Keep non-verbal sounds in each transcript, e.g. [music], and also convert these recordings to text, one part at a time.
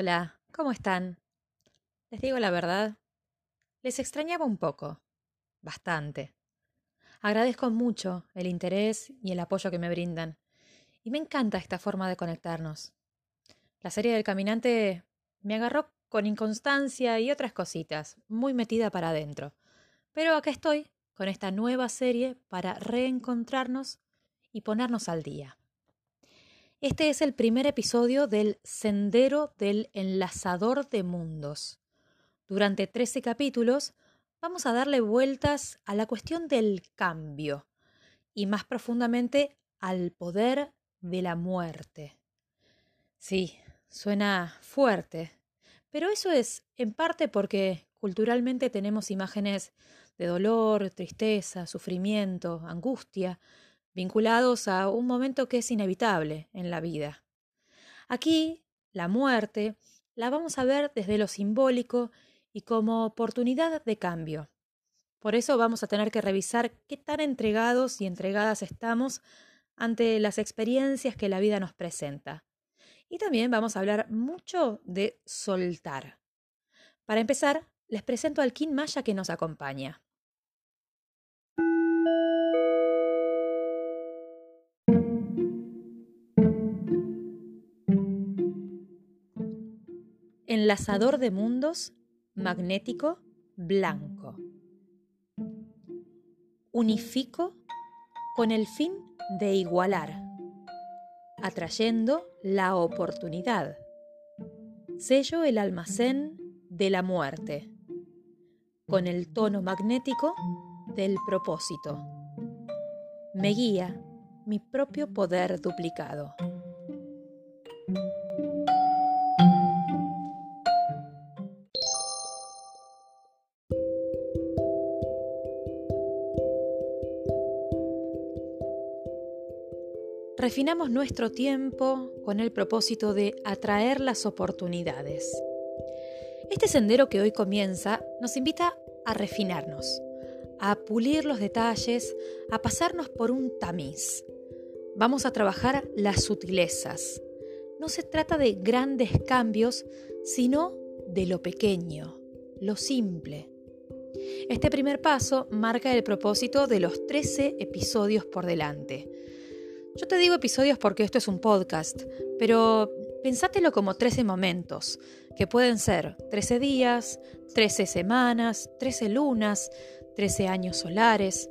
Hola, ¿cómo están? Les digo la verdad, les extrañaba un poco, bastante. Agradezco mucho el interés y el apoyo que me brindan, y me encanta esta forma de conectarnos. La serie del caminante me agarró con inconstancia y otras cositas, muy metida para adentro. Pero acá estoy, con esta nueva serie para reencontrarnos y ponernos al día. Este es el primer episodio del Sendero del Enlazador de Mundos. Durante 13 capítulos vamos a darle vueltas a la cuestión del cambio y más profundamente al poder de la muerte. Sí, suena fuerte, pero eso es en parte porque culturalmente tenemos imágenes de dolor, tristeza, sufrimiento, angustia, vinculados a un momento que es inevitable en la vida. Aquí, la muerte la vamos a ver desde lo simbólico y como oportunidad de cambio. Por eso vamos a tener que revisar qué tan entregados y entregadas estamos ante las experiencias que la vida nos presenta. Y también vamos a hablar mucho de soltar. Para empezar, les presento al Kin Maya que nos acompaña. Enlazador de mundos, magnético, blanco. Unifico con el fin de igualar atrayendo la oportunidad. Sello el almacén de la muerte, con el tono magnético del propósito. Me guía mi propio poder duplicado. Refinamos nuestro tiempo con el propósito de atraer las oportunidades. Este sendero que hoy comienza nos invita a refinarnos, a pulir los detalles, a pasarnos por un tamiz. Vamos a trabajar las sutilezas. No se trata de grandes cambios, sino de lo pequeño, lo simple. Este primer paso marca el propósito de los 13 episodios por delante yo te digo episodios porque esto es un podcast, pero pensátelo como 13 momentos, que pueden ser 13 días, 13 semanas, 13 lunas, 13 años solares.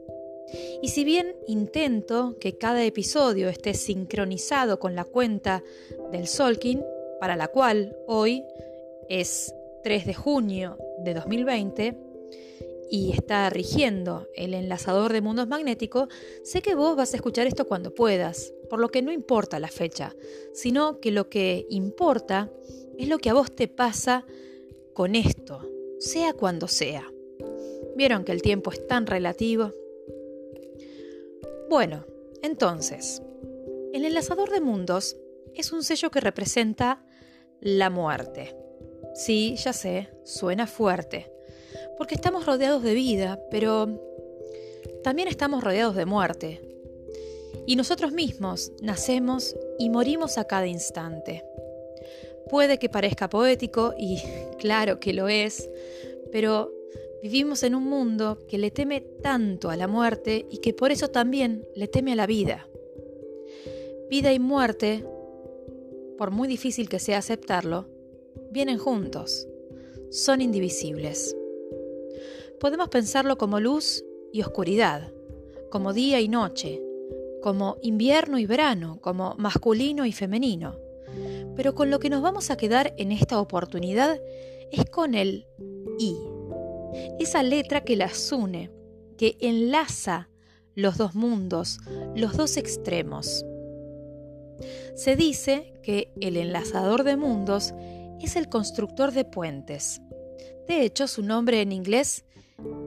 Y si bien intento que cada episodio esté sincronizado con la cuenta del Solkin, para la cual hoy es 3 de junio de 2020, y está rigiendo el enlazador de mundos magnéticos, sé que vos vas a escuchar esto cuando puedas, por lo que no importa la fecha, sino que lo que importa es lo que a vos te pasa con esto, sea cuando sea. ¿Vieron que el tiempo es tan relativo? Bueno, entonces, el enlazador de mundos es un sello que representa la muerte. Sí, ya sé, suena fuerte porque estamos rodeados de vida, pero también estamos rodeados de muerte. Y nosotros mismos nacemos y morimos a cada instante. Puede que parezca poético, y [laughs] claro que lo es, pero vivimos en un mundo que le teme tanto a la muerte y que por eso también le teme a la vida. Vida y muerte, por muy difícil que sea aceptarlo, vienen juntos, son indivisibles. Podemos pensarlo como luz y oscuridad, como día y noche, como invierno y verano, como masculino y femenino. Pero con lo que nos vamos a quedar en esta oportunidad es con el I, esa letra que las une, que enlaza los dos mundos, los dos extremos. Se dice que el enlazador de mundos es el constructor de puentes. De hecho, su nombre en inglés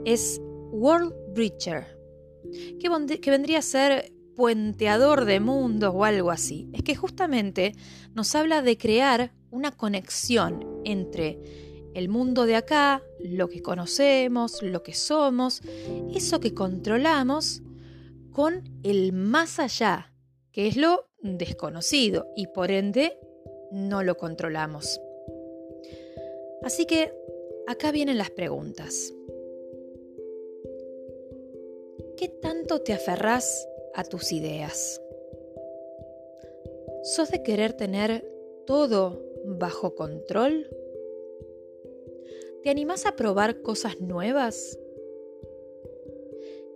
es World Bridger, que, vendría a ser puenteador de mundos o algo así. Es que justamente nos habla de crear una conexión entre el mundo de acá, lo que conocemos, lo que somos, eso que controlamos, con el más allá, que es lo desconocido y por ende no lo controlamos. Así que acá vienen las preguntas. ¿Qué tanto te aferrás a tus ideas? ¿Sos de querer tener todo bajo control? ¿Te animás a probar cosas nuevas?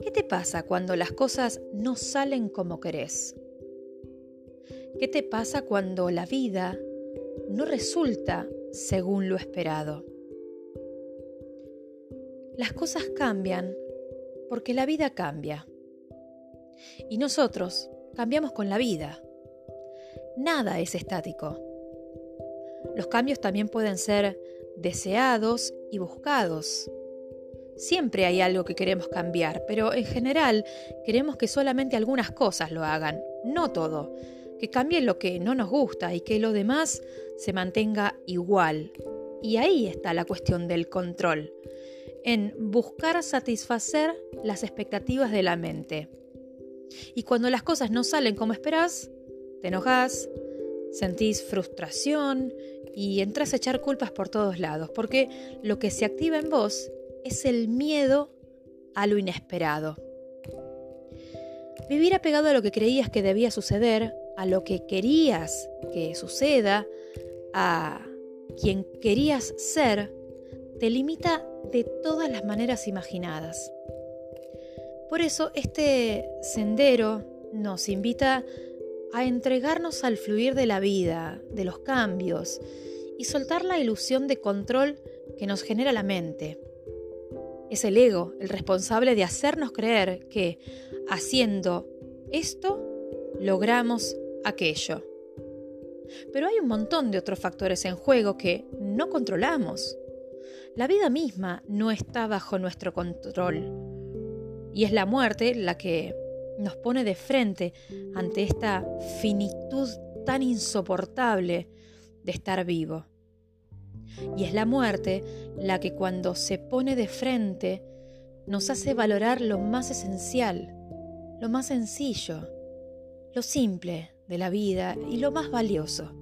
¿Qué te pasa cuando las cosas no salen como querés? ¿Qué te pasa cuando la vida no resulta según lo esperado? Las cosas cambian porque la vida cambia. Y nosotros cambiamos con la vida. Nada es estático. Los cambios también pueden ser deseados y buscados. Siempre hay algo que queremos cambiar, pero en general queremos que solamente algunas cosas lo hagan, no todo, que cambie lo que no nos gusta y que lo demás se mantenga igual. Y ahí está la cuestión del control, en buscar satisfacer las expectativas de la mente. Y cuando las cosas no salen como esperás, te enojas, sentís frustración y entras a echar culpas por todos lados, porque lo que se activa en vos es el miedo a lo inesperado. Vivir apegado a lo que creías que debía suceder, a lo que querías que suceda, a quien querías ser, te limita de todas las maneras imaginadas. Por eso este sendero nos invita a entregarnos al fluir de la vida, de los cambios, y soltar la ilusión de control que nos genera la mente. Es el ego el responsable de hacernos creer que haciendo esto logramos aquello. Pero hay un montón de otros factores en juego que no controlamos. La vida misma no está bajo nuestro control. Y es la muerte la que nos pone de frente ante esta finitud tan insoportable de estar vivo. Y es la muerte la que cuando se pone de frente nos hace valorar lo más esencial, lo más sencillo, lo simple de la vida y lo más valioso,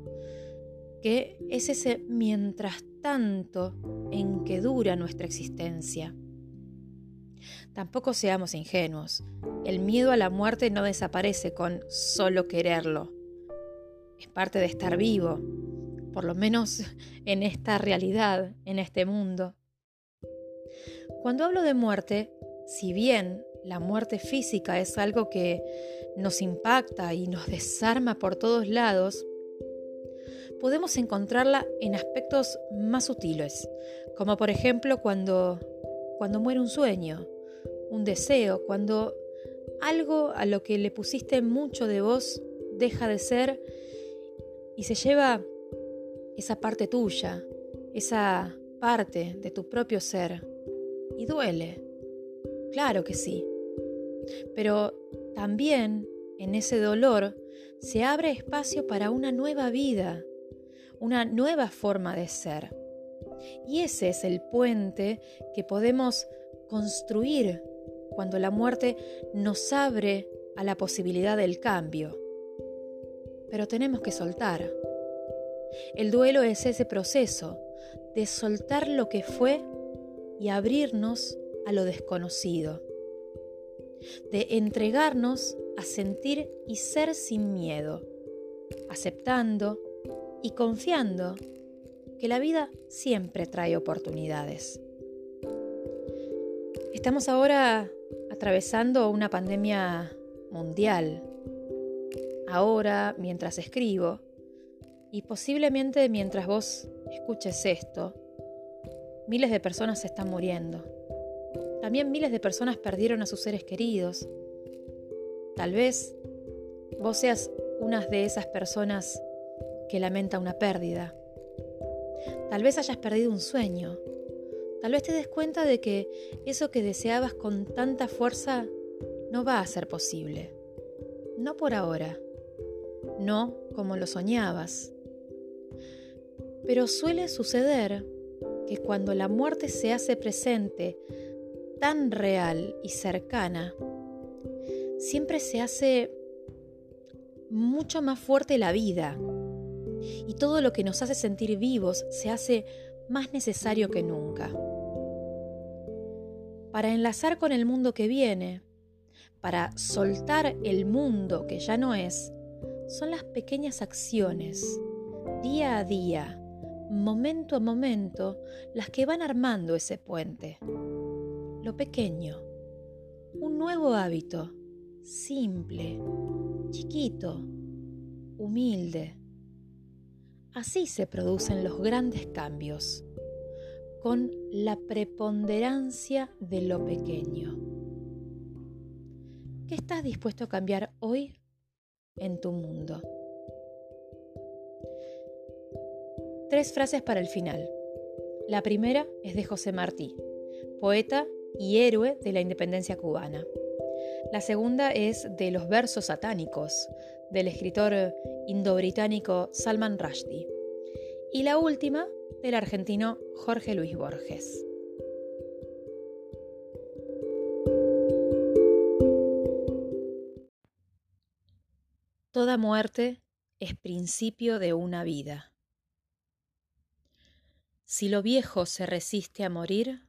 que es ese mientras tanto en que dura nuestra existencia. Tampoco seamos ingenuos. El miedo a la muerte no desaparece con solo quererlo. Es parte de estar vivo, por lo menos [laughs] en esta realidad, en este mundo. Cuando hablo de muerte, si bien la muerte física es algo que nos impacta y nos desarma por todos lados, podemos encontrarla en aspectos más sutiles, como por ejemplo cuando, cuando muere un sueño, un deseo, cuando algo a lo que le pusiste mucho de vos deja de ser y se lleva esa parte tuya, esa parte de tu propio ser. Y duele, claro que sí. Pero también en ese dolor se abre espacio para una nueva vida, una nueva forma de ser. Y ese es el puente que podemos construir cuando la muerte nos abre a la posibilidad del cambio. Pero tenemos que soltar. El duelo es ese proceso de soltar lo que fue y abrirnos a lo desconocido, de entregarnos a sentir y ser sin miedo, aceptando y confiando que la vida siempre trae oportunidades. Estamos ahora atravesando una pandemia mundial. Ahora, mientras escribo, y posiblemente mientras vos escuches esto, miles de personas se están muriendo. También miles de personas perdieron a sus seres queridos. Tal vez vos seas una de esas personas que lamenta una pérdida. Tal vez hayas perdido un sueño. Tal vez te des cuenta de que eso que deseabas con tanta fuerza no va a ser posible. No por ahora. No como lo soñabas. Pero suele suceder que cuando la muerte se hace presente, tan real y cercana, siempre se hace mucho más fuerte la vida y todo lo que nos hace sentir vivos se hace más necesario que nunca. Para enlazar con el mundo que viene, para soltar el mundo que ya no es, son las pequeñas acciones, día a día, momento a momento, las que van armando ese puente. Lo pequeño, un nuevo hábito, simple, chiquito, humilde. Así se producen los grandes cambios, con la preponderancia de lo pequeño. ¿Qué estás dispuesto a cambiar hoy en tu mundo? Tres frases para el final. La primera es de José Martí, poeta y héroe de la independencia cubana. La segunda es de los versos satánicos, del escritor indo-británico Salman Rushdie. Y la última, del argentino Jorge Luis Borges. Toda muerte es principio de una vida. Si lo viejo se resiste a morir,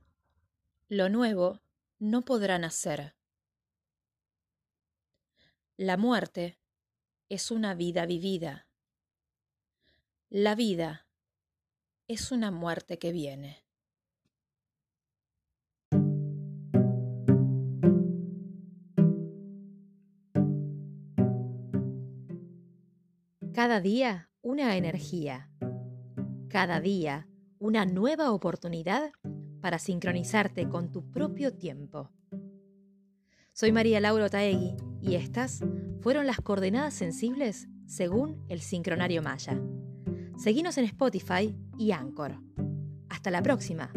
lo nuevo no podrá nacer. La muerte es una vida vivida. La vida es una muerte que viene. Cada día una energía. Cada día una nueva oportunidad para sincronizarte con tu propio tiempo. Soy María Laura Taegui y estas fueron las coordenadas sensibles según el sincronario Maya. Seguinos en Spotify y Anchor. Hasta la próxima.